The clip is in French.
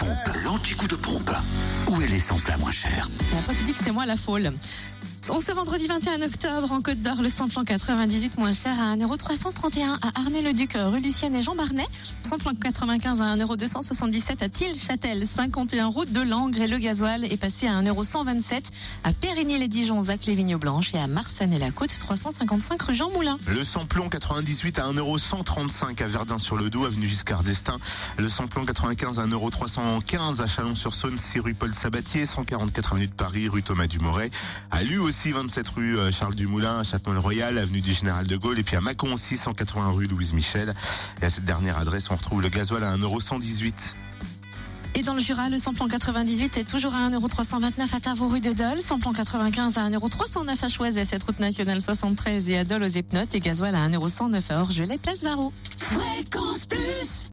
pompe, de pompe. Où est l'essence la moins chère? Après, tu dis que c'est moi la folle. On ce vendredi 21 octobre en Côte d'Or, le samplon 98 moins cher à 1,331€ à Arnay-le-Duc, rue Lucienne et Jean Barnet. Samplon 95 à 1,277€ à Tille-Châtel, 51 route de Langres et le gasoil est passé à 1,127€ à Périgny-les-Dijon, Zac les Vignes Blanches et à Marsanne et la Côte, 355 rue Jean Moulin. Le samplon 98 à 1,135€ à Verdun-sur-le-Doubs, avenue Giscard d'Estaing. Le samplon 95 à 1,315€ à Chalon-sur-Saône, 6 rue Paul Sabatier, 144 avenue de Paris, rue Thomas Dumoret. À Lu aussi 27 rue euh, Charles Dumoulin, à Châtenois-le-Royal, avenue du Général de Gaulle et puis à Mâcon aussi 180 rue Louise Michel. Et à cette dernière adresse, on retrouve le gasoil à 1,118€. Et dans le Jura, le samplon 98 est toujours à 1,329€ à Tavaux rue de Dole, samplon 95 à 1,309€ à Choiset, cette route nationale 73 et à Dole aux Epnotes et gasoil à 1,109€ à Orgelet, place Varro. Fréquence Plus